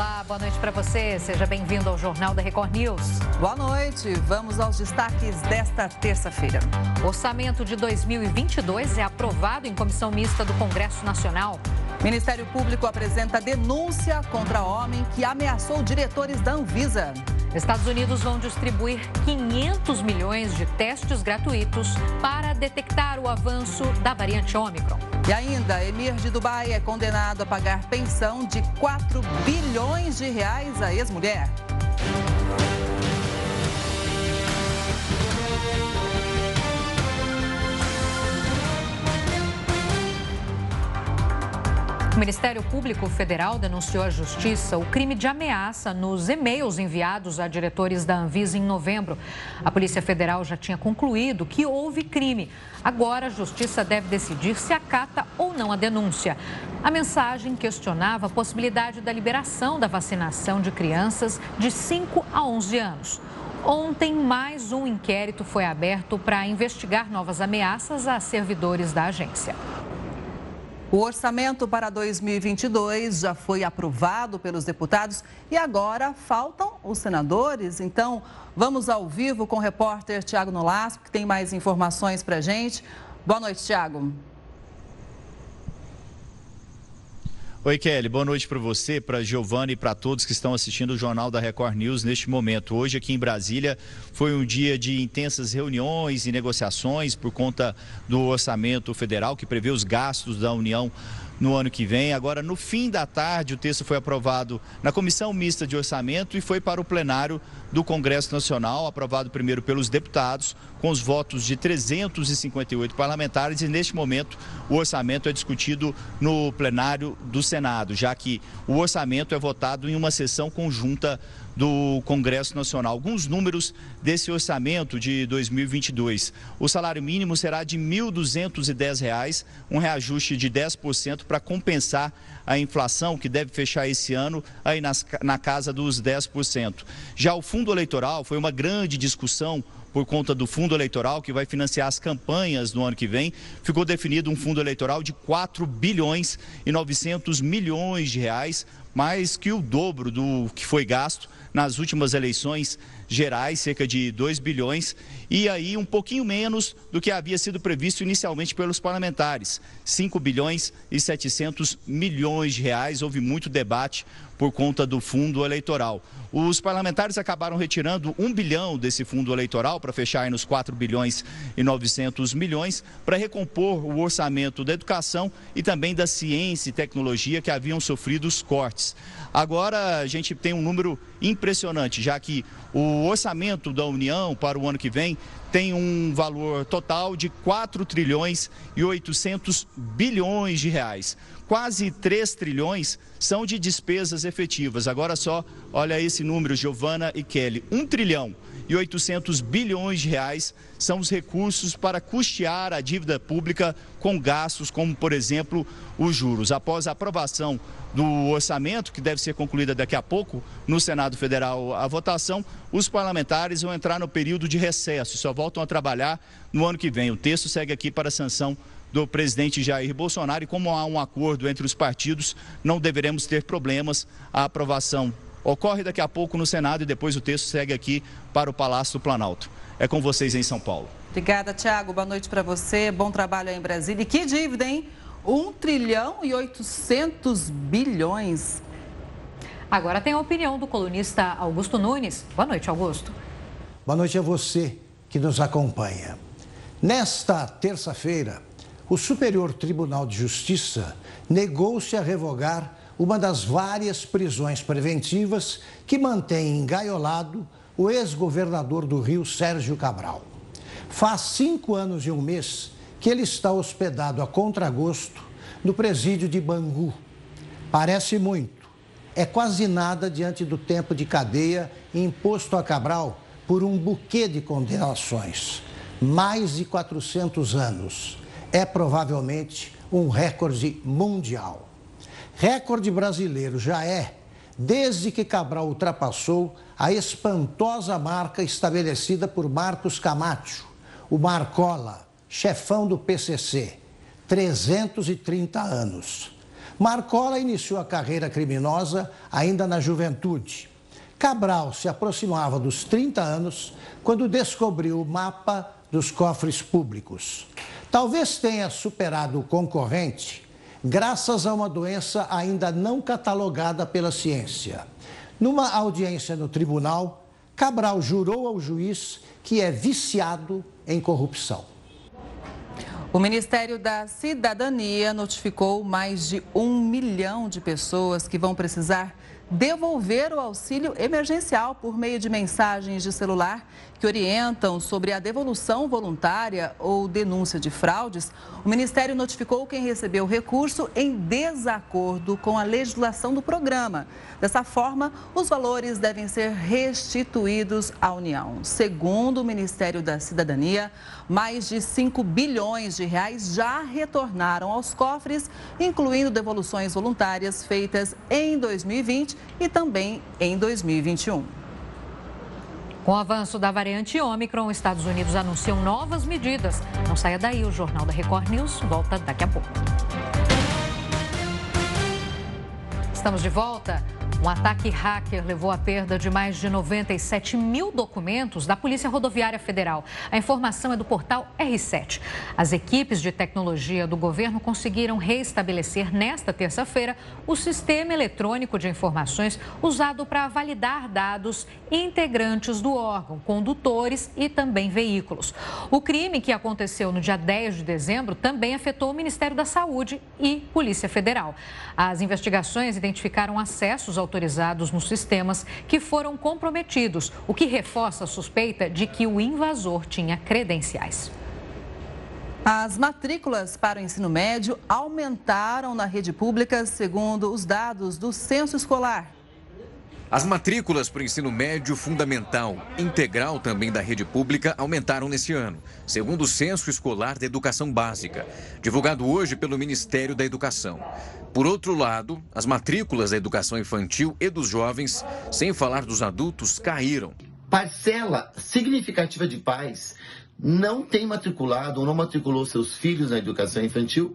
Olá, boa noite para você. Seja bem-vindo ao Jornal da Record News. Boa noite. Vamos aos destaques desta terça-feira. Orçamento de 2022 é aprovado em comissão mista do Congresso Nacional. Ministério Público apresenta denúncia contra homem que ameaçou diretores da Anvisa. Estados Unidos vão distribuir 500 milhões de testes gratuitos para detectar o avanço da variante Ômicron. E ainda, Emir de Dubai é condenado a pagar pensão de 4 bilhões de reais à ex-mulher. O Ministério Público Federal denunciou à Justiça o crime de ameaça nos e-mails enviados a diretores da Anvisa em novembro. A Polícia Federal já tinha concluído que houve crime. Agora, a Justiça deve decidir se acata ou não a denúncia. A mensagem questionava a possibilidade da liberação da vacinação de crianças de 5 a 11 anos. Ontem, mais um inquérito foi aberto para investigar novas ameaças a servidores da agência. O orçamento para 2022 já foi aprovado pelos deputados e agora faltam os senadores. Então, vamos ao vivo com o repórter Tiago Nolasco, que tem mais informações para a gente. Boa noite, Tiago. Oi, Kelly. Boa noite para você, para Giovanni e para todos que estão assistindo o Jornal da Record News neste momento. Hoje, aqui em Brasília, foi um dia de intensas reuniões e negociações por conta do orçamento federal que prevê os gastos da União no ano que vem. Agora, no fim da tarde, o texto foi aprovado na Comissão Mista de Orçamento e foi para o plenário do Congresso Nacional, aprovado primeiro pelos deputados, com os votos de 358 parlamentares. E neste momento, o orçamento é discutido no plenário do Senado, já que o orçamento é votado em uma sessão conjunta do Congresso Nacional. Alguns números desse orçamento de 2022. O salário mínimo será de R$ 1.210, um reajuste de 10% para compensar a inflação, que deve fechar esse ano aí nas, na casa dos 10%. Já o fundo eleitoral foi uma grande discussão por conta do fundo eleitoral que vai financiar as campanhas no ano que vem, ficou definido um fundo eleitoral de 4 bilhões e 900 milhões de reais, mais que o dobro do que foi gasto nas últimas eleições gerais, cerca de 2 bilhões, e aí um pouquinho menos do que havia sido previsto inicialmente pelos parlamentares, 5 bilhões e 700 milhões de reais. Houve muito debate por conta do fundo eleitoral. Os parlamentares acabaram retirando um bilhão desse fundo eleitoral para fechar nos 4 bilhões e 900 milhões para recompor o orçamento da educação e também da ciência e tecnologia que haviam sofrido os cortes. Agora a gente tem um número impressionante, já que o orçamento da União para o ano que vem tem um valor total de 4 trilhões e 800 bilhões de reais. Quase 3 trilhões são de despesas efetivas. Agora só, olha esse número, Giovana e Kelly, 1 trilhão e 800 bilhões de reais são os recursos para custear a dívida pública com gastos como, por exemplo, os juros. Após a aprovação do orçamento, que deve ser concluída daqui a pouco no Senado Federal a votação, os parlamentares vão entrar no período de recesso, só voltam a trabalhar no ano que vem. O texto segue aqui para a sanção do presidente Jair Bolsonaro e como há um acordo entre os partidos, não deveremos ter problemas. A aprovação ocorre daqui a pouco no Senado e depois o texto segue aqui para o Palácio do Planalto. É com vocês em São Paulo. Obrigada, Tiago. Boa noite para você. Bom trabalho aí em Brasília. E que dívida, hein? 1 trilhão e 800 bilhões. Agora tem a opinião do colunista Augusto Nunes. Boa noite, Augusto. Boa noite a você que nos acompanha. Nesta terça-feira, o Superior Tribunal de Justiça negou-se a revogar uma das várias prisões preventivas que mantém engaiolado o ex-governador do Rio, Sérgio Cabral. Faz cinco anos e um mês que ele está hospedado a contragosto no presídio de Bangu. Parece muito, é quase nada diante do tempo de cadeia imposto a Cabral por um buquê de condenações. Mais de 400 anos. É provavelmente um recorde mundial. Recorde brasileiro já é, desde que Cabral ultrapassou a espantosa marca estabelecida por Marcos Camacho, o Marcola, chefão do PCC, 330 anos. Marcola iniciou a carreira criminosa ainda na juventude. Cabral se aproximava dos 30 anos quando descobriu o mapa dos cofres públicos. Talvez tenha superado o concorrente graças a uma doença ainda não catalogada pela ciência. Numa audiência no tribunal, Cabral jurou ao juiz que é viciado em corrupção. O Ministério da Cidadania notificou mais de um milhão de pessoas que vão precisar devolver o auxílio emergencial por meio de mensagens de celular que orientam sobre a devolução voluntária ou denúncia de fraudes, o Ministério notificou quem recebeu o recurso em desacordo com a legislação do programa. Dessa forma, os valores devem ser restituídos à União. Segundo o Ministério da Cidadania, mais de 5 bilhões de reais já retornaram aos cofres, incluindo devoluções voluntárias feitas em 2020 e também em 2021. Com o avanço da variante Ômicron, Estados Unidos anunciam novas medidas. Não saia daí, o Jornal da Record News volta daqui a pouco. Estamos de volta. Um ataque hacker levou à perda de mais de 97 mil documentos da Polícia Rodoviária Federal. A informação é do portal R7. As equipes de tecnologia do governo conseguiram reestabelecer nesta terça-feira o sistema eletrônico de informações usado para validar dados integrantes do órgão, condutores e também veículos. O crime que aconteceu no dia 10 de dezembro também afetou o Ministério da Saúde e Polícia Federal. As investigações identificaram acessos ao autorizados nos sistemas que foram comprometidos, o que reforça a suspeita de que o invasor tinha credenciais. As matrículas para o ensino médio aumentaram na rede pública, segundo os dados do censo escolar. As matrículas para o ensino médio fundamental, integral também da rede pública, aumentaram nesse ano, segundo o Censo Escolar da Educação Básica, divulgado hoje pelo Ministério da Educação. Por outro lado, as matrículas da educação infantil e dos jovens, sem falar dos adultos, caíram. Parcela significativa de pais não tem matriculado ou não matriculou seus filhos na educação infantil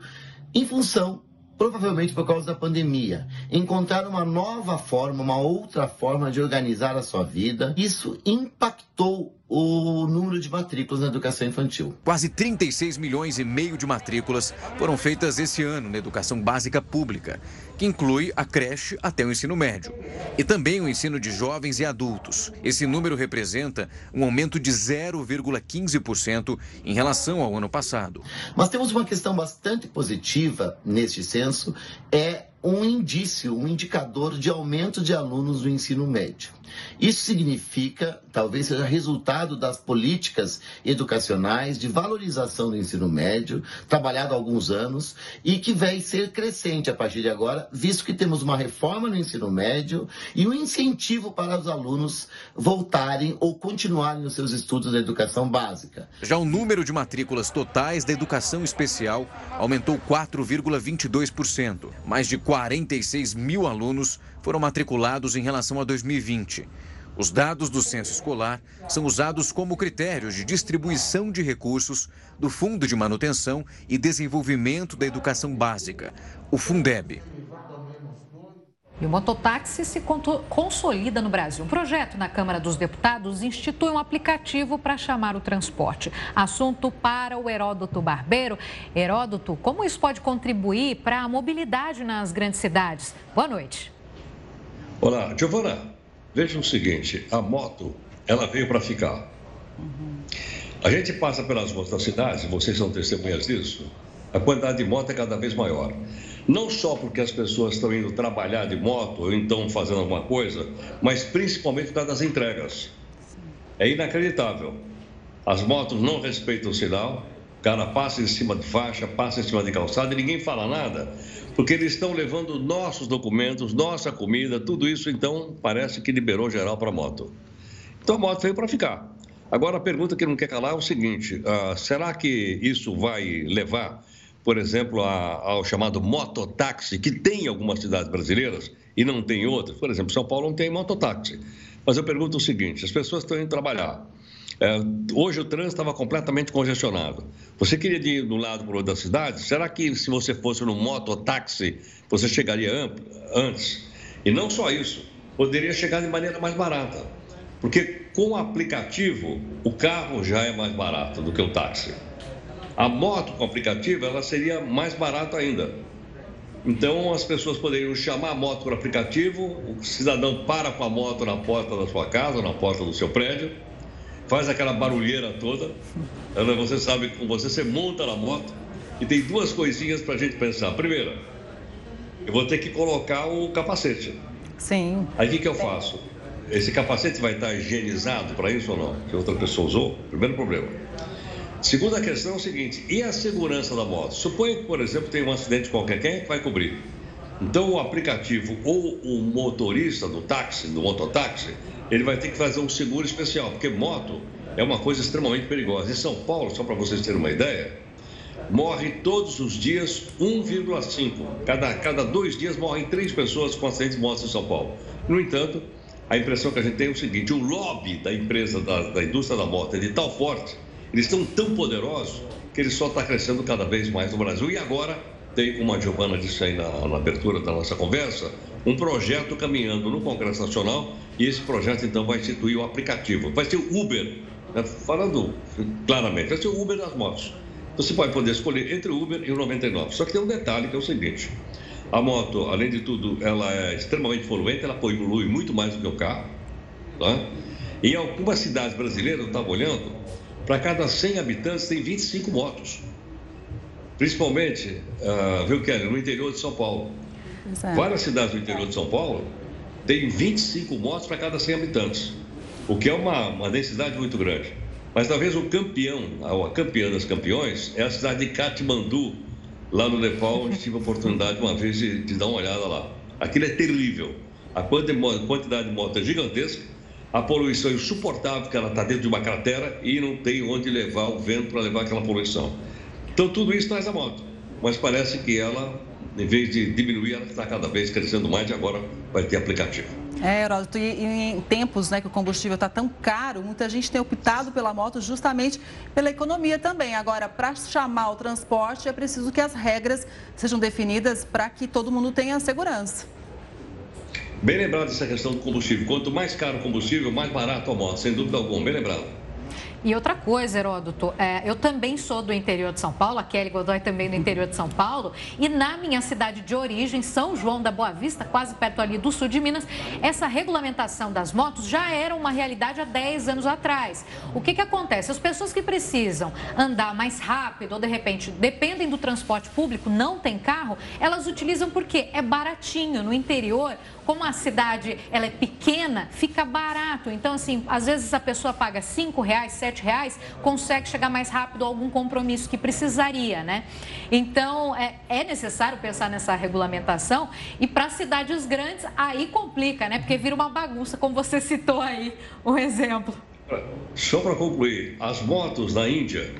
em função provavelmente por causa da pandemia, encontrar uma nova forma, uma outra forma de organizar a sua vida. Isso impactou o número de matrículas na educação infantil. Quase 36 milhões e meio de matrículas foram feitas esse ano na educação básica pública, que inclui a creche até o ensino médio, e também o ensino de jovens e adultos. Esse número representa um aumento de 0,15% em relação ao ano passado. Mas temos uma questão bastante positiva neste censo, é um indício, um indicador de aumento de alunos do ensino médio. Isso significa, talvez seja resultado das políticas educacionais de valorização do ensino médio, trabalhado há alguns anos, e que vai ser crescente a partir de agora, visto que temos uma reforma no ensino médio e um incentivo para os alunos voltarem ou continuarem os seus estudos da educação básica. Já o número de matrículas totais da educação especial aumentou 4,22%, mais de 4 46 mil alunos foram matriculados em relação a 2020. Os dados do censo escolar são usados como critério de distribuição de recursos do Fundo de Manutenção e Desenvolvimento da Educação Básica, o Fundeb. E o mototáxi se consolida no Brasil. Um projeto na Câmara dos Deputados institui um aplicativo para chamar o transporte. Assunto para o Heródoto Barbeiro. Heródoto, como isso pode contribuir para a mobilidade nas grandes cidades? Boa noite. Olá, Giovana. Veja o seguinte: a moto, ela veio para ficar. A gente passa pelas ruas da cidade, vocês são testemunhas disso, a quantidade de moto é cada vez maior. Não só porque as pessoas estão indo trabalhar de moto ou então fazendo alguma coisa, mas principalmente por causa das entregas. É inacreditável. As motos não respeitam o sinal, o cara passa em cima de faixa, passa em cima de calçada e ninguém fala nada, porque eles estão levando nossos documentos, nossa comida, tudo isso, então parece que liberou geral para a moto. Então a moto veio para ficar. Agora a pergunta que não quer calar é o seguinte: uh, será que isso vai levar por exemplo, a, ao chamado mototáxi, que tem em algumas cidades brasileiras e não tem outras. Por exemplo, São Paulo não tem mototáxi. Mas eu pergunto o seguinte: as pessoas estão indo trabalhar. É, hoje o trânsito estava completamente congestionado. Você queria ir um lado para o outro da cidade? Será que se você fosse no mototáxi, você chegaria antes? E não só isso, poderia chegar de maneira mais barata. Porque com o aplicativo, o carro já é mais barato do que o táxi. A moto com aplicativo, ela seria mais barata ainda. Então, as pessoas poderiam chamar a moto por aplicativo, o cidadão para com a moto na porta da sua casa, na porta do seu prédio, faz aquela barulheira toda. Você sabe com você, você monta na moto e tem duas coisinhas para a gente pensar. Primeira, eu vou ter que colocar o capacete. Sim. Aí o que, que eu faço? Esse capacete vai estar higienizado para isso ou não? Que outra pessoa usou? Primeiro problema. Segunda questão é o seguinte: e a segurança da moto? Suponha que, por exemplo, tem um acidente qualquer, quem é que vai cobrir? Então, o aplicativo ou o motorista do táxi, do mototáxi, ele vai ter que fazer um seguro especial, porque moto é uma coisa extremamente perigosa. Em São Paulo, só para vocês terem uma ideia, morre todos os dias 1,5. Cada, cada dois dias morrem três pessoas com acidentes de moto em São Paulo. No entanto, a impressão que a gente tem é o seguinte: o lobby da empresa, da, da indústria da moto é de tal forte, eles estão tão poderosos que ele só está crescendo cada vez mais no Brasil. E agora tem, como a Giovana disse aí na, na abertura da nossa conversa, um projeto caminhando no Congresso Nacional e esse projeto então vai instituir o aplicativo. Vai ser o Uber, né? falando claramente, vai ser o Uber das motos. Você pode poder escolher entre o Uber e o 99. Só que tem um detalhe que é o seguinte: a moto, além de tudo, ela é extremamente poluente, ela polui muito mais do que o carro. Tá? Em algumas cidades brasileiras, eu estava olhando, para cada 100 habitantes tem 25 motos. Principalmente, uh, viu, Kelly, no interior de São Paulo. Exato. Várias cidades do interior de São Paulo têm 25 motos para cada 100 habitantes, o que é uma, uma densidade muito grande. Mas talvez o campeão, a campeã das campeões, é a cidade de Katmandu, lá no Nepal, onde tive a oportunidade uma vez de, de dar uma olhada lá. Aquilo é terrível. A quantidade de moto é gigantesca, a poluição é insuportável, que ela está dentro de uma cratera e não tem onde levar o vento para levar aquela poluição. Então, tudo isso traz a moto. Mas parece que ela, em vez de diminuir, ela está cada vez crescendo mais e agora vai ter aplicativo. É, Heródoto, e, em tempos né, que o combustível está tão caro, muita gente tem optado pela moto justamente pela economia também. Agora, para chamar o transporte, é preciso que as regras sejam definidas para que todo mundo tenha segurança. Bem lembrado essa questão do combustível. Quanto mais caro o combustível, mais barato a moto, sem dúvida alguma. Bem lembrado. E outra coisa, Heródoto, é, eu também sou do interior de São Paulo, a Kelly Godoy também do interior de São Paulo, e na minha cidade de origem, São João da Boa Vista, quase perto ali do sul de Minas, essa regulamentação das motos já era uma realidade há 10 anos atrás. O que, que acontece? As pessoas que precisam andar mais rápido ou de repente dependem do transporte público, não tem carro, elas utilizam porque é baratinho. No interior, como a cidade ela é pequena, fica barato. Então, assim, às vezes a pessoa paga 5 reais, 7 reais, consegue chegar mais rápido a algum compromisso que precisaria, né? Então, é, é necessário pensar nessa regulamentação e para cidades grandes, aí complica, né? Porque vira uma bagunça, como você citou aí um exemplo. Só para concluir, as motos na Índia,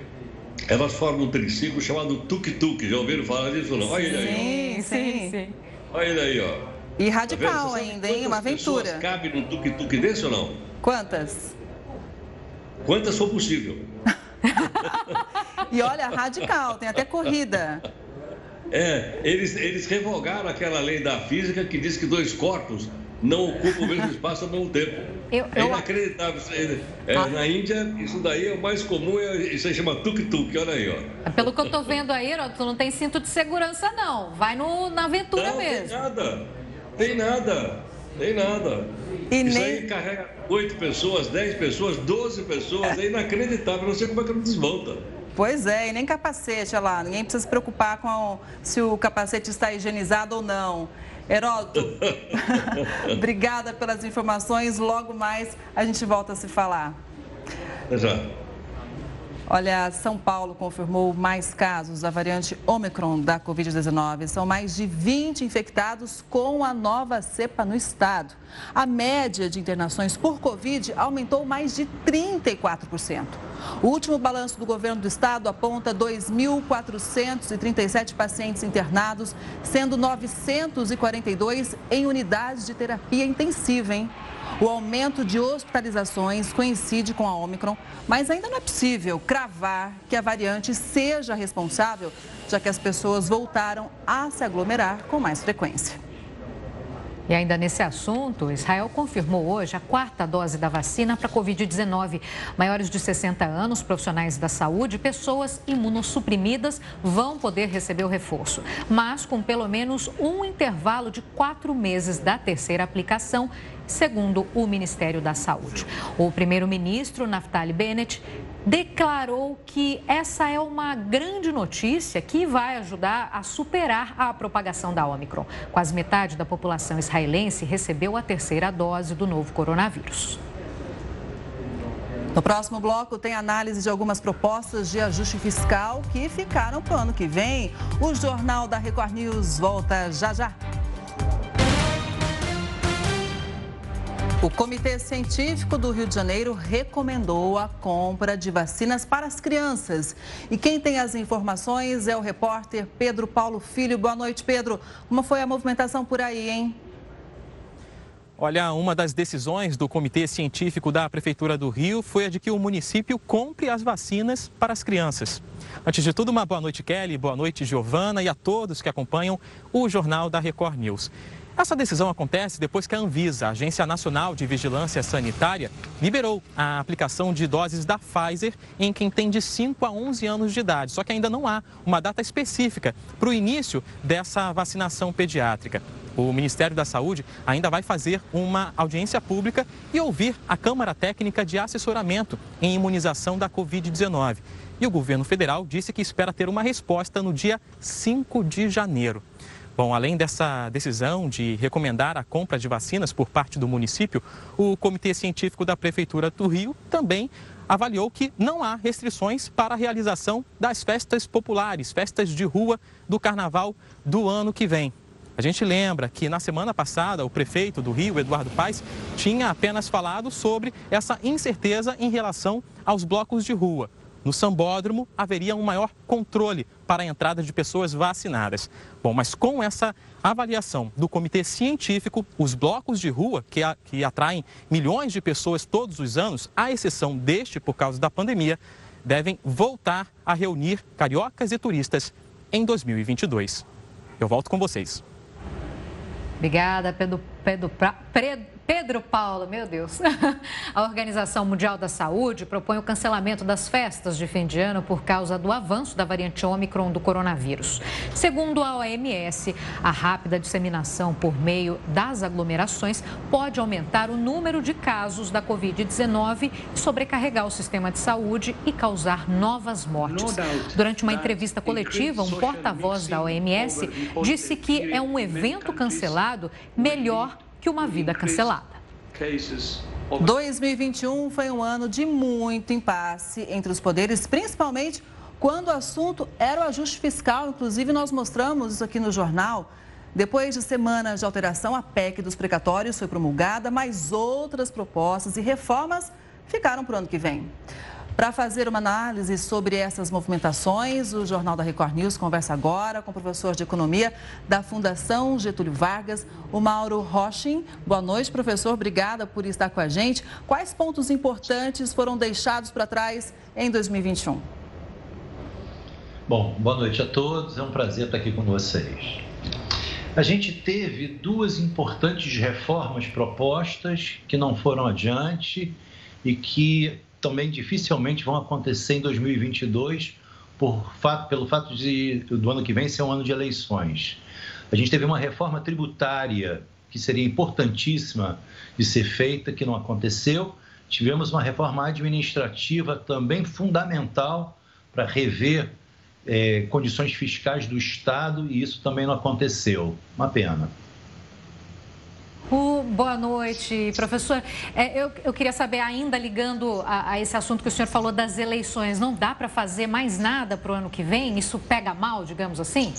elas formam um triciclo chamado tuk-tuk. Já ouviram falar disso não? Olha ele aí. Sim, sim, sim. Olha ele aí, ó. E radical tá ainda, hein? Uma aventura. Cabe num tuk-tuk desse ou não? Quantas? Quantas for possível. e olha, radical, tem até corrida. É, eles, eles revogaram aquela lei da física que diz que dois corpos não ocupam o mesmo espaço ao mesmo tempo. Eu, é inacreditável. É, ah. Na Índia, isso daí é o mais comum, é, isso aí chama tuk-tuk, olha aí, ó. Pelo que eu tô vendo aí, ó, tu não tem cinto de segurança, não. Vai no, na aventura não, mesmo. Tem nada, tem nada, tem nada. E isso nem... aí carrega 8 pessoas, 10 pessoas, 12 pessoas, é inacreditável. Não sei como é que não desmonta. Pois é, e nem capacete, olha lá. Ninguém precisa se preocupar com se o capacete está higienizado ou não. Heródoto, obrigada pelas informações. Logo mais a gente volta a se falar. Já. Olha, São Paulo confirmou mais casos da variante Omicron da Covid-19. São mais de 20 infectados com a nova cepa no estado. A média de internações por Covid aumentou mais de 34%. O último balanço do governo do estado aponta 2.437 pacientes internados, sendo 942 em unidades de terapia intensiva, hein? O aumento de hospitalizações coincide com a Omicron, mas ainda não é possível cravar que a variante seja responsável, já que as pessoas voltaram a se aglomerar com mais frequência. E ainda nesse assunto, Israel confirmou hoje a quarta dose da vacina para a Covid-19. Maiores de 60 anos, profissionais da saúde pessoas imunossuprimidas vão poder receber o reforço, mas com pelo menos um intervalo de quatro meses da terceira aplicação segundo o Ministério da Saúde. O primeiro-ministro, Naftali Bennett, declarou que essa é uma grande notícia que vai ajudar a superar a propagação da Omicron. Quase metade da população israelense recebeu a terceira dose do novo coronavírus. No próximo bloco tem análise de algumas propostas de ajuste fiscal que ficaram para o ano que vem. O Jornal da Record News volta já já. O Comitê Científico do Rio de Janeiro recomendou a compra de vacinas para as crianças. E quem tem as informações é o repórter Pedro Paulo Filho. Boa noite, Pedro. Como foi a movimentação por aí, hein? Olha, uma das decisões do Comitê Científico da Prefeitura do Rio foi a de que o município compre as vacinas para as crianças. Antes de tudo, uma boa noite, Kelly, boa noite, Giovana e a todos que acompanham o Jornal da Record News. Essa decisão acontece depois que a Anvisa, a Agência Nacional de Vigilância Sanitária, liberou a aplicação de doses da Pfizer em quem tem de 5 a 11 anos de idade. Só que ainda não há uma data específica para o início dessa vacinação pediátrica. O Ministério da Saúde ainda vai fazer uma audiência pública e ouvir a Câmara Técnica de Assessoramento em Imunização da Covid-19. E o governo federal disse que espera ter uma resposta no dia 5 de janeiro. Bom, além dessa decisão de recomendar a compra de vacinas por parte do município, o Comitê Científico da Prefeitura do Rio também avaliou que não há restrições para a realização das festas populares, festas de rua do carnaval do ano que vem. A gente lembra que na semana passada o prefeito do Rio, Eduardo Paes, tinha apenas falado sobre essa incerteza em relação aos blocos de rua. No sambódromo haveria um maior controle para a entrada de pessoas vacinadas. Bom, mas com essa avaliação do comitê científico, os blocos de rua, que, a, que atraem milhões de pessoas todos os anos, à exceção deste por causa da pandemia, devem voltar a reunir cariocas e turistas em 2022. Eu volto com vocês. Obrigada, Pedro, Pedro, Pedro Pedro Paulo, meu Deus. A Organização Mundial da Saúde propõe o cancelamento das festas de fim de ano por causa do avanço da variante Ômicron do coronavírus. Segundo a OMS, a rápida disseminação por meio das aglomerações pode aumentar o número de casos da Covid-19 e sobrecarregar o sistema de saúde e causar novas mortes. Durante uma entrevista coletiva, um porta-voz da OMS disse que é um evento cancelado melhor que uma vida cancelada. 2021 foi um ano de muito impasse entre os poderes, principalmente quando o assunto era o ajuste fiscal. Inclusive, nós mostramos isso aqui no jornal. Depois de semanas de alteração, a PEC dos precatórios foi promulgada, mas outras propostas e reformas ficaram para o ano que vem. Para fazer uma análise sobre essas movimentações, o Jornal da Record News conversa agora com o professor de Economia da Fundação Getúlio Vargas, o Mauro Rochin. Boa noite, professor. Obrigada por estar com a gente. Quais pontos importantes foram deixados para trás em 2021? Bom, boa noite a todos. É um prazer estar aqui com vocês. A gente teve duas importantes reformas propostas que não foram adiante e que também dificilmente vão acontecer em 2022 por fato, pelo fato de do ano que vem ser um ano de eleições. A gente teve uma reforma tributária que seria importantíssima de ser feita, que não aconteceu. Tivemos uma reforma administrativa também fundamental para rever é, condições fiscais do Estado e isso também não aconteceu. Uma pena. Uh, boa noite, professor. É, eu, eu, queria saber, ainda ligando a, a, esse assunto que o senhor falou das eleições, não dá para fazer mais nada para o ano que vem? Isso pega mal, digamos assim?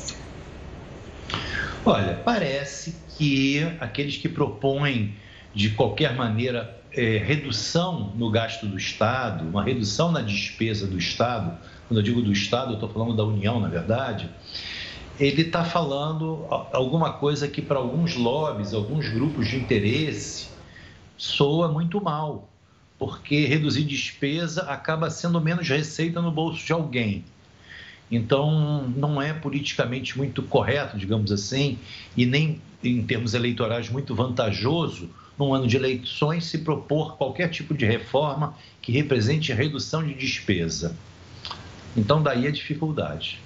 Olha, parece que aqueles que propõem, de qualquer maneira, é, redução no gasto do Estado, uma redução na despesa do Estado, quando eu digo do Estado, eu estou falando da União, na verdade ele está falando alguma coisa que para alguns lobbies, alguns grupos de interesse, soa muito mal, porque reduzir despesa acaba sendo menos receita no bolso de alguém. Então, não é politicamente muito correto, digamos assim, e nem em termos eleitorais muito vantajoso, num ano de eleições, se propor qualquer tipo de reforma que represente redução de despesa. Então, daí a dificuldade.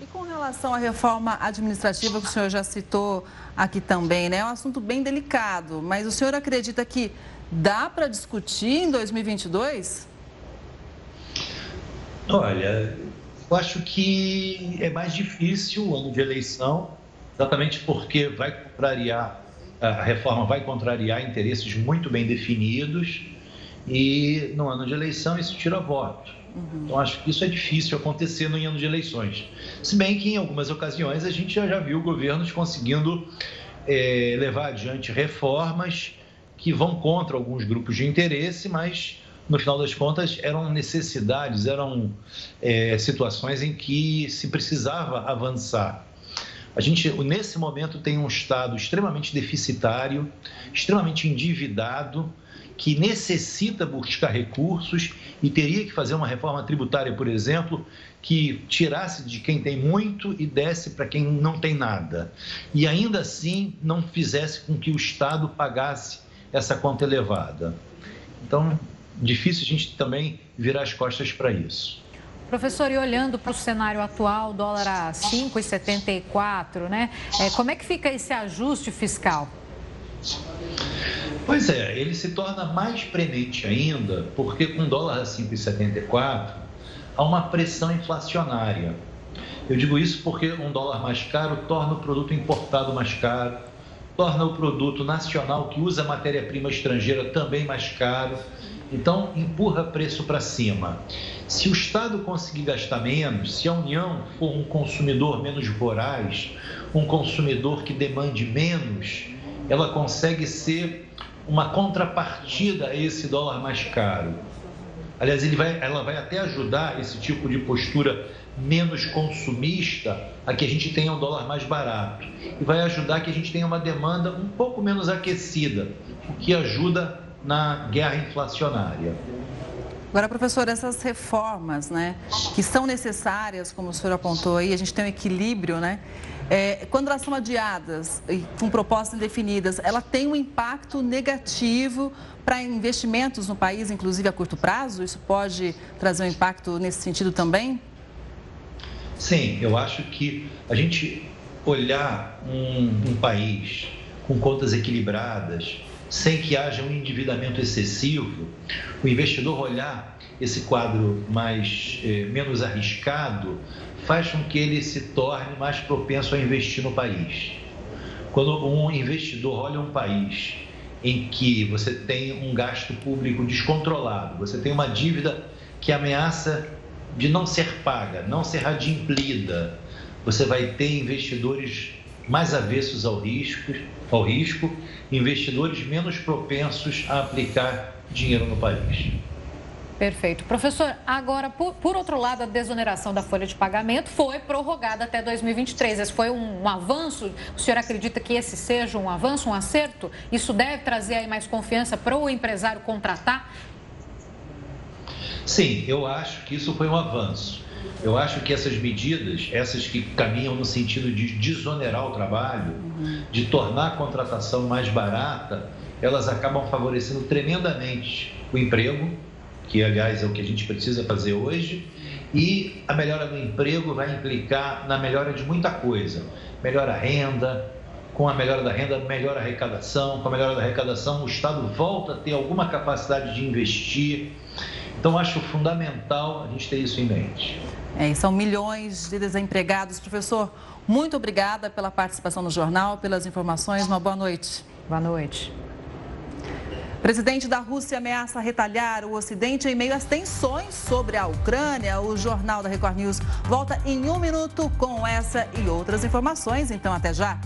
E com relação à reforma administrativa que o senhor já citou aqui também, né? É um assunto bem delicado, mas o senhor acredita que dá para discutir em 2022? Olha, eu acho que é mais difícil o ano de eleição, exatamente porque vai contrariar, a reforma vai contrariar interesses muito bem definidos e no ano de eleição isso tira voto. Uhum. Então, acho que isso é difícil acontecer no ano de eleições. Se bem que, em algumas ocasiões, a gente já, já viu governos conseguindo é, levar adiante reformas que vão contra alguns grupos de interesse, mas, no final das contas, eram necessidades, eram é, situações em que se precisava avançar. A gente, nesse momento, tem um Estado extremamente deficitário, extremamente endividado, que necessita buscar recursos e teria que fazer uma reforma tributária, por exemplo, que tirasse de quem tem muito e desse para quem não tem nada. E ainda assim não fizesse com que o Estado pagasse essa conta elevada. Então, difícil a gente também virar as costas para isso. Professor, e olhando para o cenário atual, dólar a 5,74, né? É, como é que fica esse ajuste fiscal? Pois é, ele se torna mais premente ainda porque com dólar a 5,74 há uma pressão inflacionária. Eu digo isso porque um dólar mais caro torna o produto importado mais caro, torna o produto nacional que usa matéria-prima estrangeira também mais caro. Então, empurra preço para cima. Se o Estado conseguir gastar menos, se a União for um consumidor menos voraz, um consumidor que demande menos, ela consegue ser uma contrapartida a esse dólar mais caro. Aliás, vai, ela vai até ajudar esse tipo de postura menos consumista a que a gente tenha um dólar mais barato. E vai ajudar que a gente tenha uma demanda um pouco menos aquecida, o que ajuda na guerra inflacionária. Agora, professor, essas reformas, né, que são necessárias, como o senhor apontou aí, a gente tem um equilíbrio, né? É, quando elas são adiadas e com propostas indefinidas, ela tem um impacto negativo para investimentos no país, inclusive a curto prazo? Isso pode trazer um impacto nesse sentido também? Sim, eu acho que a gente olhar um, um país com contas equilibradas, sem que haja um endividamento excessivo, o investidor olhar esse quadro mais eh, menos arriscado faz com que ele se torne mais propenso a investir no país. Quando um investidor olha um país em que você tem um gasto público descontrolado, você tem uma dívida que ameaça de não ser paga, não ser adimplida, você vai ter investidores mais avessos ao risco, ao risco, investidores menos propensos a aplicar dinheiro no país. Perfeito. Professor, agora, por, por, outro lado, a desoneração da folha de pagamento foi prorrogada até 2023. Esse foi um, um, avanço? O senhor acredita que esse seja um avanço, um acerto? Isso deve trazer aí mais confiança para o empresário contratar? Sim, eu acho que isso foi um avanço. Eu acho que essas medidas, essas que caminham no sentido de desonerar o trabalho, de tornar a contratação mais barata, elas acabam favorecendo tremendamente o emprego, que aliás é o que a gente precisa fazer hoje, e a melhora do emprego vai implicar na melhora de muita coisa. Melhora a renda, com a melhora da renda, melhora a arrecadação, com a melhora da arrecadação, o Estado volta a ter alguma capacidade de investir. Então, acho fundamental a gente ter isso em mente. É, são milhões de desempregados. Professor, muito obrigada pela participação no jornal, pelas informações. Uma boa noite. Boa noite. Presidente da Rússia ameaça retalhar o Ocidente em meio às tensões sobre a Ucrânia. O Jornal da Record News volta em um minuto com essa e outras informações. Então, até já.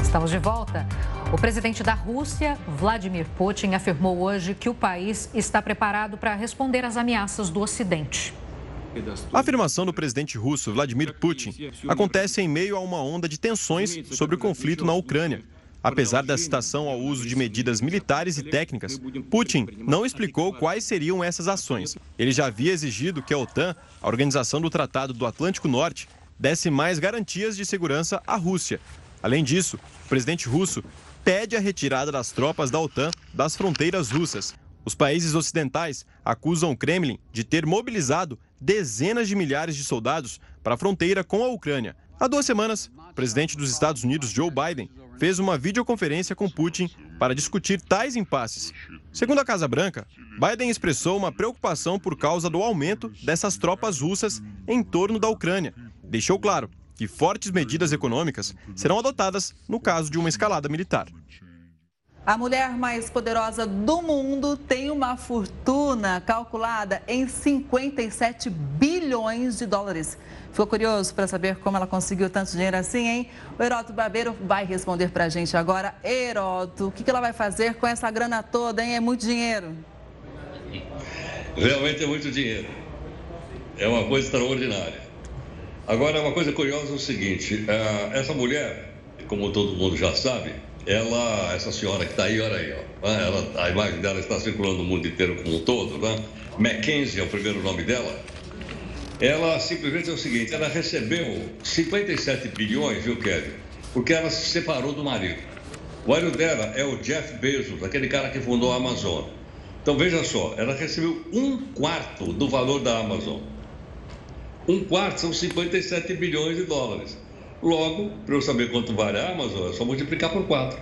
Estamos de volta. O presidente da Rússia, Vladimir Putin, afirmou hoje que o país está preparado para responder às ameaças do Ocidente. A afirmação do presidente russo Vladimir Putin acontece em meio a uma onda de tensões sobre o conflito na Ucrânia. Apesar da citação ao uso de medidas militares e técnicas, Putin não explicou quais seriam essas ações. Ele já havia exigido que a OTAN, a Organização do Tratado do Atlântico Norte, desse mais garantias de segurança à Rússia. Além disso, o presidente russo pede a retirada das tropas da OTAN das fronteiras russas. Os países ocidentais acusam o Kremlin de ter mobilizado dezenas de milhares de soldados para a fronteira com a Ucrânia. Há duas semanas, o presidente dos Estados Unidos, Joe Biden, fez uma videoconferência com Putin para discutir tais impasses. Segundo a Casa Branca, Biden expressou uma preocupação por causa do aumento dessas tropas russas em torno da Ucrânia. Deixou claro que fortes medidas econômicas serão adotadas no caso de uma escalada militar. A mulher mais poderosa do mundo tem uma fortuna calculada em 57 bilhões de dólares. Ficou curioso para saber como ela conseguiu tanto dinheiro assim, hein? O Heroto Barbeiro vai responder para a gente agora. Heroto, o que ela vai fazer com essa grana toda, hein? É muito dinheiro. Realmente é muito dinheiro. É uma coisa extraordinária. Agora, uma coisa curiosa é o seguinte: eh, essa mulher, como todo mundo já sabe, ela, essa senhora que está aí, olha aí, ó, ela, a imagem dela está circulando no mundo inteiro como um todo, né? Mackenzie é o primeiro nome dela. Ela simplesmente é o seguinte: ela recebeu 57 bilhões, viu, Kevin? Porque ela se separou do marido. O marido dela é o Jeff Bezos, aquele cara que fundou a Amazon. Então veja só, ela recebeu um quarto do valor da Amazon. Um quarto são 57 bilhões de dólares. Logo, para eu saber quanto vale a Amazon, é só multiplicar por 4.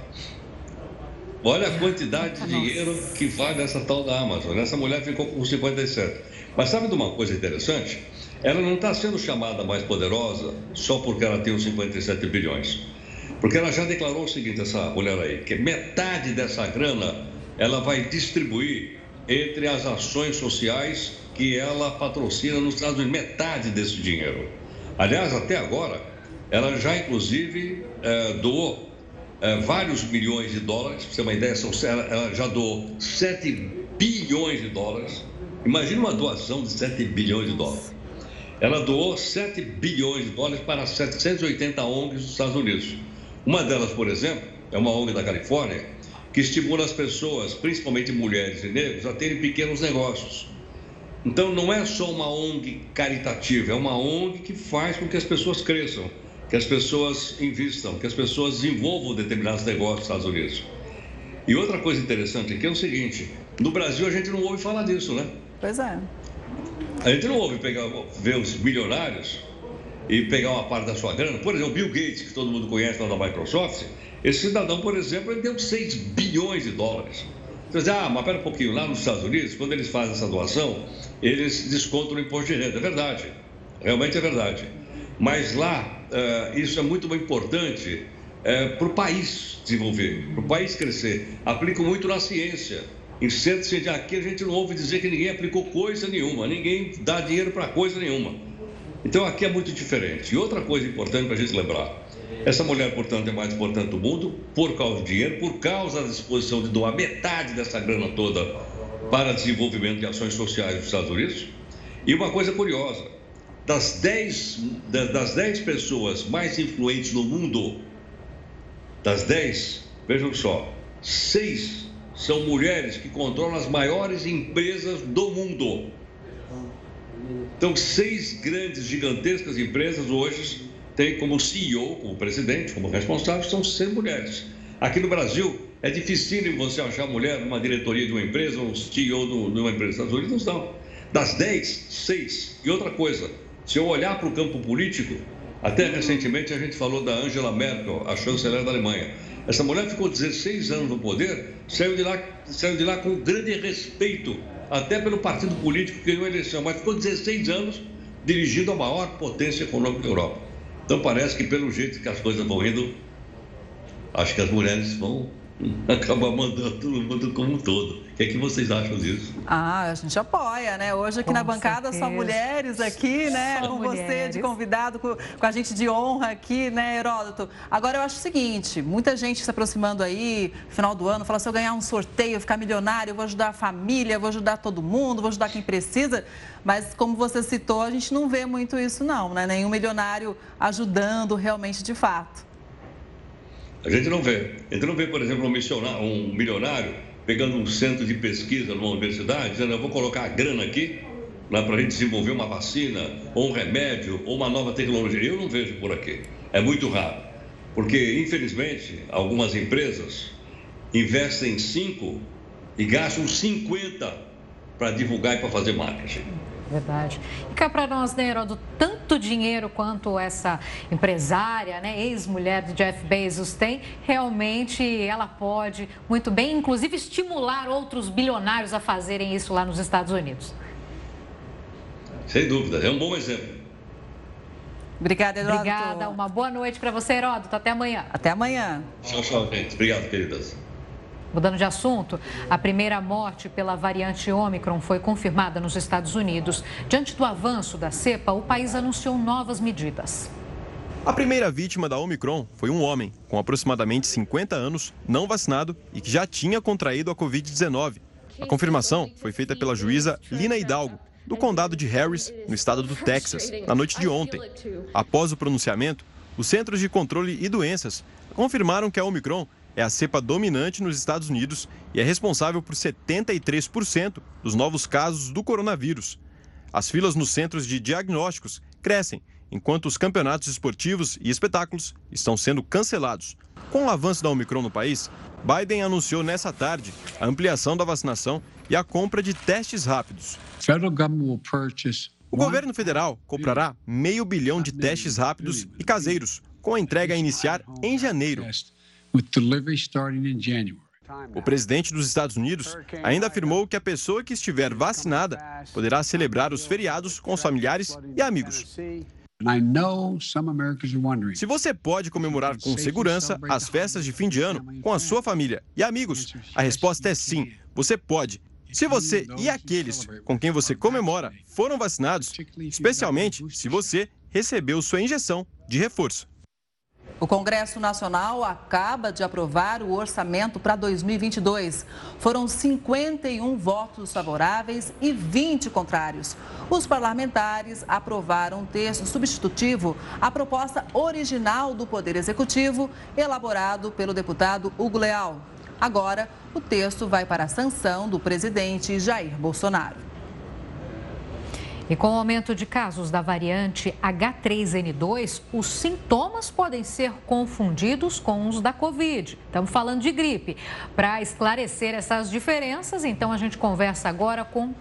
Olha a quantidade de dinheiro que vale essa tal da Amazon. Essa mulher ficou com 57. Mas sabe de uma coisa interessante? Ela não está sendo chamada mais poderosa só porque ela tem os 57 bilhões. Porque ela já declarou o seguinte, essa mulher aí, que metade dessa grana ela vai distribuir entre as ações sociais que ela patrocina nos Estados Unidos, metade desse dinheiro. Aliás, até agora, ela já, inclusive, é, doou é, vários milhões de dólares, para você ter uma ideia, são, ela, ela já doou 7 bilhões de dólares. Imagina uma doação de 7 bilhões de dólares. Ela doou 7 bilhões de dólares para 780 ONGs dos Estados Unidos. Uma delas, por exemplo, é uma ONG da Califórnia, que estimula as pessoas, principalmente mulheres e negros, a terem pequenos negócios. Então, não é só uma ONG caritativa, é uma ONG que faz com que as pessoas cresçam que as pessoas invistam, que as pessoas desenvolvam determinados negócios nos Estados Unidos. E outra coisa interessante aqui é o seguinte: no Brasil a gente não ouve falar disso, né? Pois é. A gente não ouve pegar, ver os milionários e pegar uma parte da sua grana. Por exemplo, Bill Gates, que todo mundo conhece lá da Microsoft, esse cidadão, por exemplo, ele deu 6 bilhões de dólares. Você diz, ah, mas pera um pouquinho, lá nos Estados Unidos, quando eles fazem essa doação, eles descontam o imposto de renda. É verdade, realmente é verdade. Mas lá isso é muito importante uh, para o país desenvolver, para o país crescer. Aplicam muito na ciência. Em centros de aqui a gente não ouve dizer que ninguém aplicou coisa nenhuma, ninguém dá dinheiro para coisa nenhuma. Então aqui é muito diferente. E outra coisa importante para a gente lembrar: essa mulher, portanto, é mais importante do mundo por causa do dinheiro, por causa da disposição de doar metade dessa grana toda para desenvolvimento de ações sociais nos Estados Unidos. E uma coisa curiosa: das 10, das 10 pessoas mais influentes no mundo, das 10, vejam só, seis são mulheres que controlam as maiores empresas do mundo. Então, seis grandes, gigantescas empresas hoje têm como CEO, como presidente, como responsável, são seis mulheres. Aqui no Brasil, é difícil você achar mulher numa diretoria de uma empresa, um CEO de uma empresa. Nos Estados Unidos, não. Das dez, seis. E outra coisa, se eu olhar para o campo político, até recentemente a gente falou da Angela Merkel, a chanceler da Alemanha. Essa mulher ficou 16 anos no poder, saiu de lá, saiu de lá com grande respeito, até pelo partido político que ganhou a eleição, mas ficou 16 anos dirigindo a maior potência econômica da Europa. Então parece que pelo jeito que as coisas vão indo, acho que as mulheres vão acabar mandando todo mundo como um todo. O que é que vocês acham disso? Ah, a gente apoia, né? Hoje aqui com na bancada certeza. só mulheres aqui, né? Só com mulheres. você de convidado, com, com, a gente de honra aqui, né, Heródoto? Agora eu acho o seguinte, muita gente se aproximando aí, final do ano, fala se eu ganhar um sorteio, ficar milionário, eu vou ajudar a família, vou ajudar todo mundo, vou ajudar quem precisa. Mas como você citou, a gente não vê muito isso não, né? Nenhum milionário ajudando realmente de fato. A gente não vê. A gente não vê, por exemplo, um, missionário, um milionário pegando um centro de pesquisa numa universidade, dizendo, eu vou colocar a grana aqui né, para a gente desenvolver uma vacina, ou um remédio, ou uma nova tecnologia. Eu não vejo por aqui. É muito raro. Porque, infelizmente, algumas empresas investem 5 e gastam 50 para divulgar e para fazer marketing. Verdade. E cá para nós, né, Heródoto, tanto dinheiro quanto essa empresária, né, ex-mulher de Jeff Bezos tem, realmente ela pode muito bem, inclusive, estimular outros bilionários a fazerem isso lá nos Estados Unidos. Sem dúvida, é um bom exemplo. Obrigada, Heródoto. Obrigada, uma boa noite para você, Heródoto. Até amanhã. Até amanhã. Tchau, tchau, gente. Obrigado, queridas. Mudando de assunto, a primeira morte pela variante Ômicron foi confirmada nos Estados Unidos. Diante do avanço da cepa, o país anunciou novas medidas. A primeira vítima da Omicron foi um homem com aproximadamente 50 anos, não vacinado e que já tinha contraído a Covid-19. A confirmação foi feita pela juíza Lina Hidalgo, do condado de Harris, no estado do Texas, na noite de ontem. Após o pronunciamento, os Centros de Controle e Doenças confirmaram que a Omicron é a cepa dominante nos Estados Unidos e é responsável por 73% dos novos casos do coronavírus. As filas nos centros de diagnósticos crescem, enquanto os campeonatos esportivos e espetáculos estão sendo cancelados. Com o avanço da Omicron no país, Biden anunciou nessa tarde a ampliação da vacinação e a compra de testes rápidos. O governo federal comprará meio bilhão de testes rápidos e caseiros, com a entrega a iniciar em janeiro. O presidente dos Estados Unidos ainda afirmou que a pessoa que estiver vacinada poderá celebrar os feriados com os familiares e amigos. Se você pode comemorar com segurança as festas de fim de ano com a sua família e amigos, a resposta é sim, você pode. Se você e aqueles com quem você comemora foram vacinados, especialmente se você recebeu sua injeção de reforço. O Congresso Nacional acaba de aprovar o orçamento para 2022. Foram 51 votos favoráveis e 20 contrários. Os parlamentares aprovaram um texto substitutivo à proposta original do Poder Executivo, elaborado pelo deputado Hugo Leal. Agora, o texto vai para a sanção do presidente Jair Bolsonaro. E com o aumento de casos da variante H3N2, os sintomas podem ser confundidos com os da Covid. Estamos falando de gripe. Para esclarecer essas diferenças, então a gente conversa agora com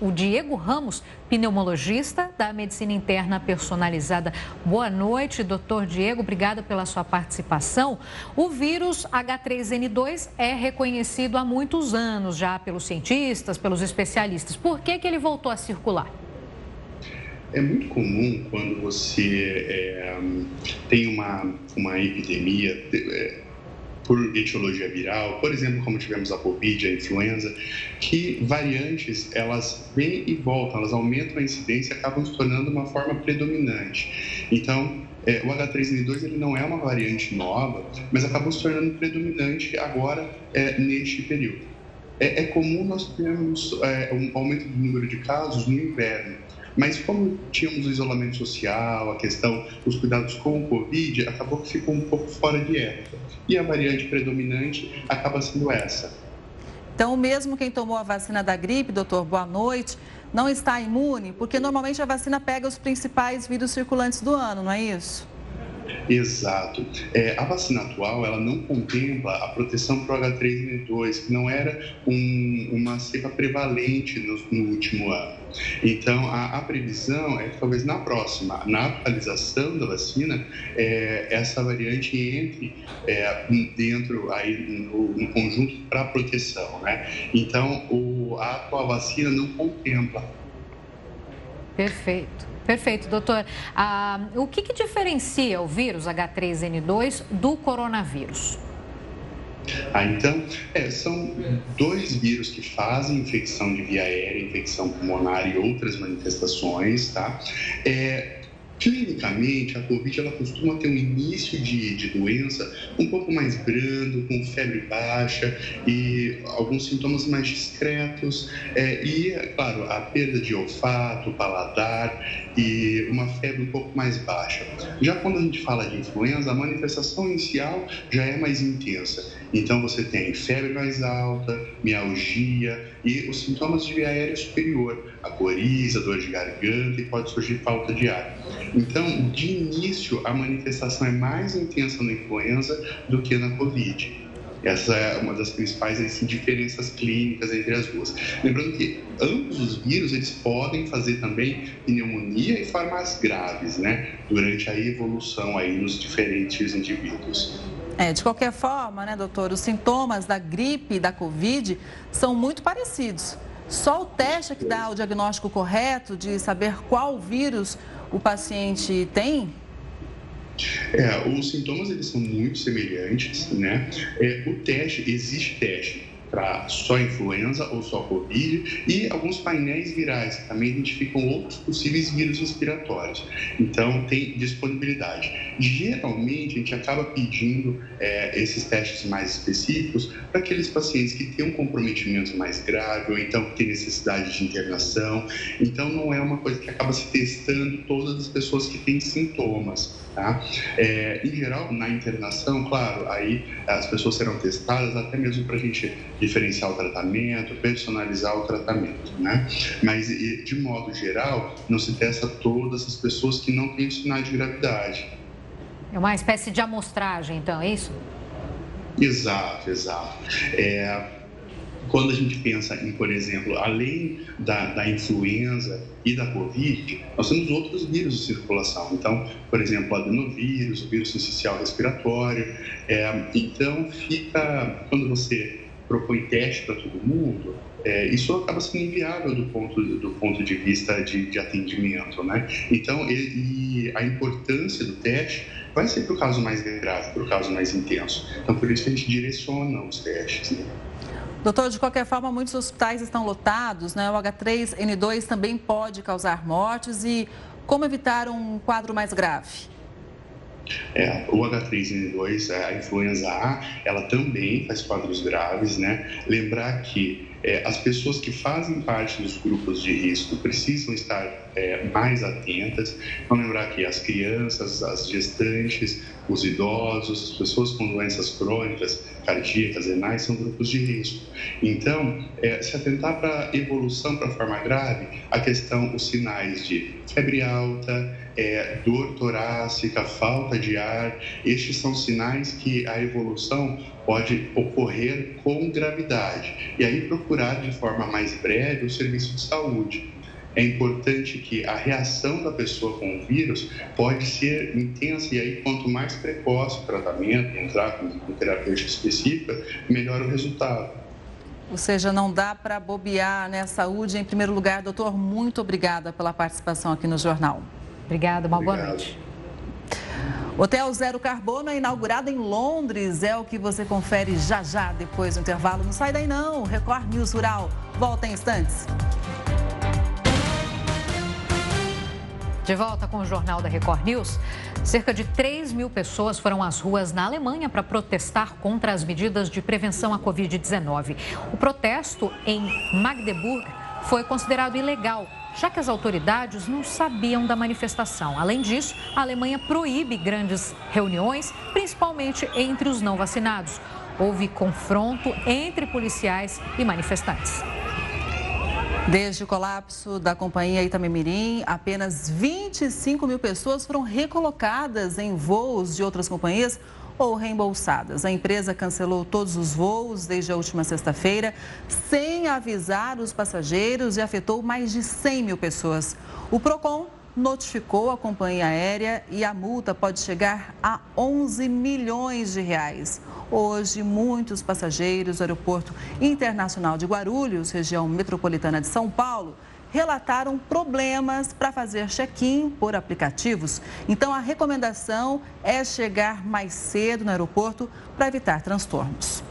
o Diego Ramos, pneumologista da Medicina Interna Personalizada. Boa noite, doutor Diego. Obrigada pela sua participação. O vírus H3N2 é reconhecido há muitos anos já pelos cientistas, pelos especialistas. Por que, que ele voltou a circular? É muito comum quando você é, tem uma, uma epidemia é, por etiologia viral, por exemplo, como tivemos a Covid, a influenza, que variantes elas vêm e voltam, elas aumentam a incidência e acabam se tornando uma forma predominante. Então, é, o H3N2 ele não é uma variante nova, mas acabou se tornando predominante agora é, neste período. É, é comum nós termos é, um aumento do número de casos no inverno. Mas como tínhamos o isolamento social, a questão dos cuidados com o Covid, acabou que ficou um pouco fora de época. E a variante predominante acaba sendo essa. Então, mesmo quem tomou a vacina da gripe, doutor, boa noite, não está imune, porque normalmente a vacina pega os principais vírus circulantes do ano, não é isso? Exato. É, a vacina atual ela não contempla a proteção para o H3N2, que não era um, uma cepa prevalente no, no último ano. Então, a, a, previsão é que talvez na próxima, na atualização da vacina, é, essa variante entre é, dentro aí no, no conjunto para proteção, né? Então, o, a atual vacina não contempla. Perfeito. Perfeito, doutor. Ah, o que, que diferencia o vírus H3N2 do coronavírus? Ah, então, é, são dois vírus que fazem infecção de via aérea, infecção pulmonar e outras manifestações, tá? É, Clinicamente, a Covid ela costuma ter um início de, de doença um pouco mais brando, com febre baixa e alguns sintomas mais discretos. É, e, claro, a perda de olfato, paladar e uma febre um pouco mais baixa. Já quando a gente fala de influenza, a manifestação inicial já é mais intensa. Então, você tem febre mais alta, mialgia e os sintomas de via aérea superior, coriza, dor de garganta e pode surgir falta de ar. Então, de início, a manifestação é mais intensa na influenza do que na Covid. Essa é uma das principais assim, diferenças clínicas entre as duas. Lembrando que ambos os vírus eles podem fazer também pneumonia e formas graves, né, durante a evolução aí nos diferentes indivíduos. É, de qualquer forma, né, doutor, os sintomas da gripe e da Covid são muito parecidos. Só o teste é que dá o diagnóstico correto de saber qual vírus o paciente tem? É, os sintomas eles são muito semelhantes, né? É, o teste, existe teste para só influenza ou só Covid e alguns painéis virais que também identificam outros possíveis vírus respiratórios. Então, tem disponibilidade. Geralmente, a gente acaba pedindo é, esses testes mais específicos para aqueles pacientes que têm um comprometimento mais grave ou então que têm necessidade de internação. Então, não é uma coisa que acaba se testando todas as pessoas que têm sintomas. Tá? É, em geral, na internação, claro, aí as pessoas serão testadas até mesmo para a gente diferenciar o tratamento, personalizar o tratamento, né? Mas, de modo geral, não se testa todas as pessoas que não têm sinais de gravidade. É uma espécie de amostragem, então, é isso? Exato, exato. É, quando a gente pensa em, por exemplo, além da, da influenza e da Covid, nós temos outros vírus de circulação. Então, por exemplo, adenovírus, o vírus essencial respiratório. É, então, fica, quando você propõe teste para todo mundo, é, isso acaba sendo inviável do ponto, do ponto de vista de, de atendimento, né? Então, e, e a importância do teste vai ser para o caso mais grave, para o caso mais intenso. Então, por isso que a gente direciona os testes, né? Doutor, de qualquer forma, muitos hospitais estão lotados, né? O H3N2 também pode causar mortes e como evitar um quadro mais grave? É, o H3N2, a influenza A, ela também faz quadros graves, né? Lembrar que é, as pessoas que fazem parte dos grupos de risco precisam estar é, mais atentas. Então, lembrar que as crianças, as gestantes, os idosos, as pessoas com doenças crônicas, cardíacas, renais, são grupos de risco. Então, é, se atentar para a evolução para a forma grave, a questão, os sinais de febre alta, é, dor torácica, falta de ar, estes são sinais que a evolução pode ocorrer com gravidade. E aí procurar de forma mais breve o serviço de saúde. É importante que a reação da pessoa com o vírus pode ser intensa e aí quanto mais precoce o tratamento, entrar com, com terapia específica, melhor o resultado. Ou seja, não dá para bobear né? Saúde em primeiro lugar. Doutor, muito obrigada pela participação aqui no jornal. Obrigada, uma Obrigado. boa noite. Hotel Zero Carbono é inaugurado em Londres. É o que você confere já já depois do intervalo. Não sai daí não. Record News Rural. Volta em instantes. De volta com o Jornal da Record News. Cerca de 3 mil pessoas foram às ruas na Alemanha para protestar contra as medidas de prevenção à Covid-19. O protesto em Magdeburg foi considerado ilegal já que as autoridades não sabiam da manifestação. Além disso, a Alemanha proíbe grandes reuniões, principalmente entre os não vacinados. Houve confronto entre policiais e manifestantes. Desde o colapso da companhia Itamemirim, apenas 25 mil pessoas foram recolocadas em voos de outras companhias ou reembolsadas. A empresa cancelou todos os voos desde a última sexta-feira, sem avisar os passageiros e afetou mais de 100 mil pessoas. O PROCON notificou a companhia aérea e a multa pode chegar a 11 milhões de reais. Hoje, muitos passageiros do Aeroporto Internacional de Guarulhos, região metropolitana de São Paulo, relataram problemas para fazer check-in por aplicativos. Então, a recomendação é chegar mais cedo no aeroporto para evitar transtornos.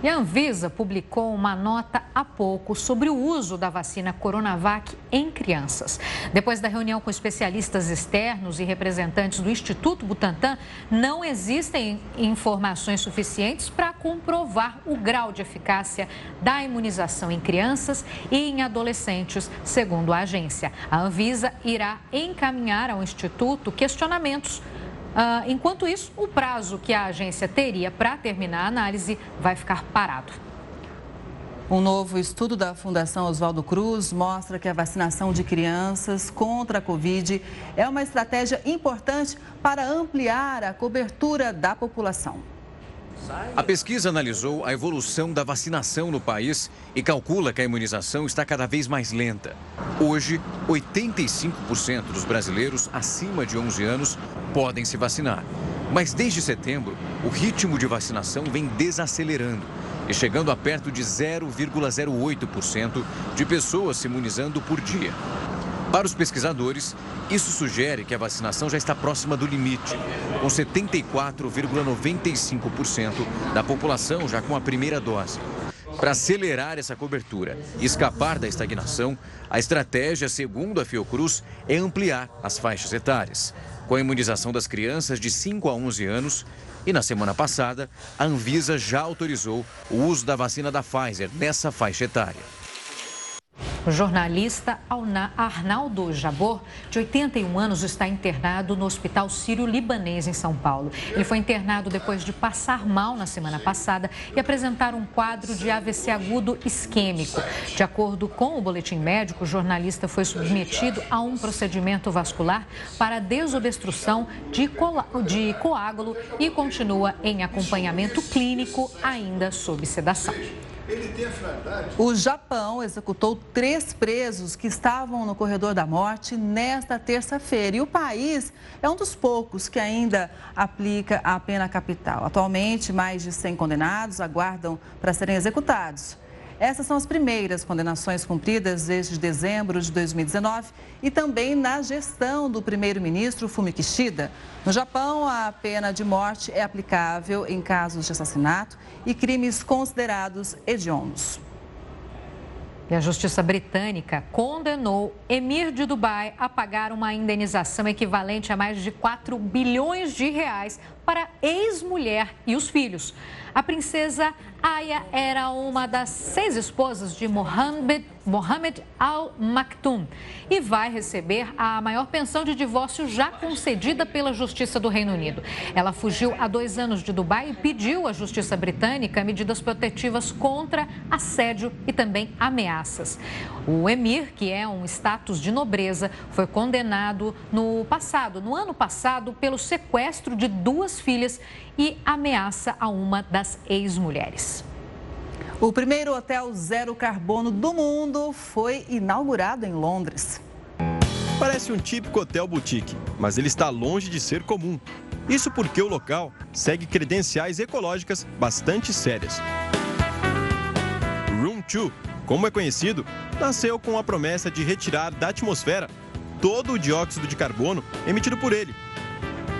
E a Anvisa publicou uma nota há pouco sobre o uso da vacina Coronavac em crianças. Depois da reunião com especialistas externos e representantes do Instituto Butantan, não existem informações suficientes para comprovar o grau de eficácia da imunização em crianças e em adolescentes, segundo a agência. A Anvisa irá encaminhar ao Instituto questionamentos Uh, enquanto isso, o prazo que a agência teria para terminar a análise vai ficar parado. Um novo estudo da Fundação Oswaldo Cruz mostra que a vacinação de crianças contra a Covid é uma estratégia importante para ampliar a cobertura da população. A pesquisa analisou a evolução da vacinação no país e calcula que a imunização está cada vez mais lenta. Hoje, 85% dos brasileiros acima de 11 anos podem se vacinar. Mas desde setembro, o ritmo de vacinação vem desacelerando e chegando a perto de 0,08% de pessoas se imunizando por dia. Para os pesquisadores, isso sugere que a vacinação já está próxima do limite, com 74,95% da população já com a primeira dose. Para acelerar essa cobertura e escapar da estagnação, a estratégia, segundo a Fiocruz, é ampliar as faixas etárias, com a imunização das crianças de 5 a 11 anos. E na semana passada, a Anvisa já autorizou o uso da vacina da Pfizer nessa faixa etária. O jornalista Arnaldo Jabor, de 81 anos, está internado no Hospital Sírio-Libanês, em São Paulo. Ele foi internado depois de passar mal na semana passada e apresentar um quadro de AVC agudo isquêmico. De acordo com o boletim médico, o jornalista foi submetido a um procedimento vascular para desobstrução de, de coágulo e continua em acompanhamento clínico, ainda sob sedação. O Japão executou três presos que estavam no corredor da morte nesta terça-feira. E o país é um dos poucos que ainda aplica a pena capital. Atualmente, mais de 100 condenados aguardam para serem executados. Essas são as primeiras condenações cumpridas desde dezembro de 2019 e também na gestão do primeiro-ministro Fumio Kishida. No Japão, a pena de morte é aplicável em casos de assassinato e crimes considerados hediondos. E a justiça britânica condenou Emir de Dubai a pagar uma indenização equivalente a mais de 4 bilhões de reais para ex-mulher e os filhos. A princesa Aya era uma das seis esposas de Mohammed, Mohammed Al Maktoum e vai receber a maior pensão de divórcio já concedida pela Justiça do Reino Unido. Ela fugiu há dois anos de Dubai e pediu à Justiça Britânica medidas protetivas contra assédio e também ameaças. O emir, que é um status de nobreza, foi condenado no passado, no ano passado, pelo sequestro de duas filhas e ameaça a uma das ex-mulheres. O primeiro hotel zero carbono do mundo foi inaugurado em Londres. Parece um típico hotel boutique, mas ele está longe de ser comum. Isso porque o local segue credenciais ecológicas bastante sérias. Room 2, como é conhecido, nasceu com a promessa de retirar da atmosfera todo o dióxido de carbono emitido por ele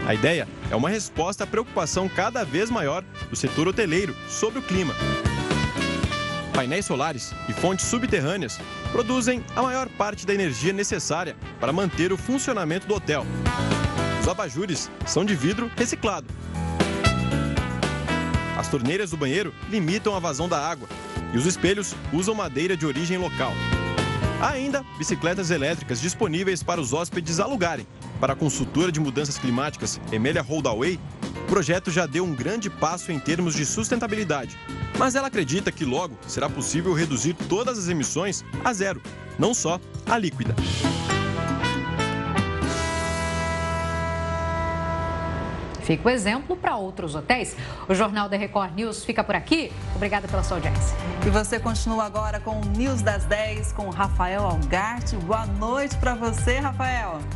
a ideia é uma resposta à preocupação cada vez maior do setor hoteleiro sobre o clima. Painéis solares e fontes subterrâneas produzem a maior parte da energia necessária para manter o funcionamento do hotel. Os abajures são de vidro reciclado. As torneiras do banheiro limitam a vazão da água e os espelhos usam madeira de origem local. Há ainda bicicletas elétricas disponíveis para os hóspedes alugarem. Para a consultora de mudanças climáticas, Emelia Holdaway, o projeto já deu um grande passo em termos de sustentabilidade. Mas ela acredita que logo será possível reduzir todas as emissões a zero, não só a líquida. Fica o exemplo para outros hotéis. O Jornal da Record News fica por aqui. Obrigada pela sua audiência. E você continua agora com o News das 10 com Rafael Algarte. Boa noite para você, Rafael.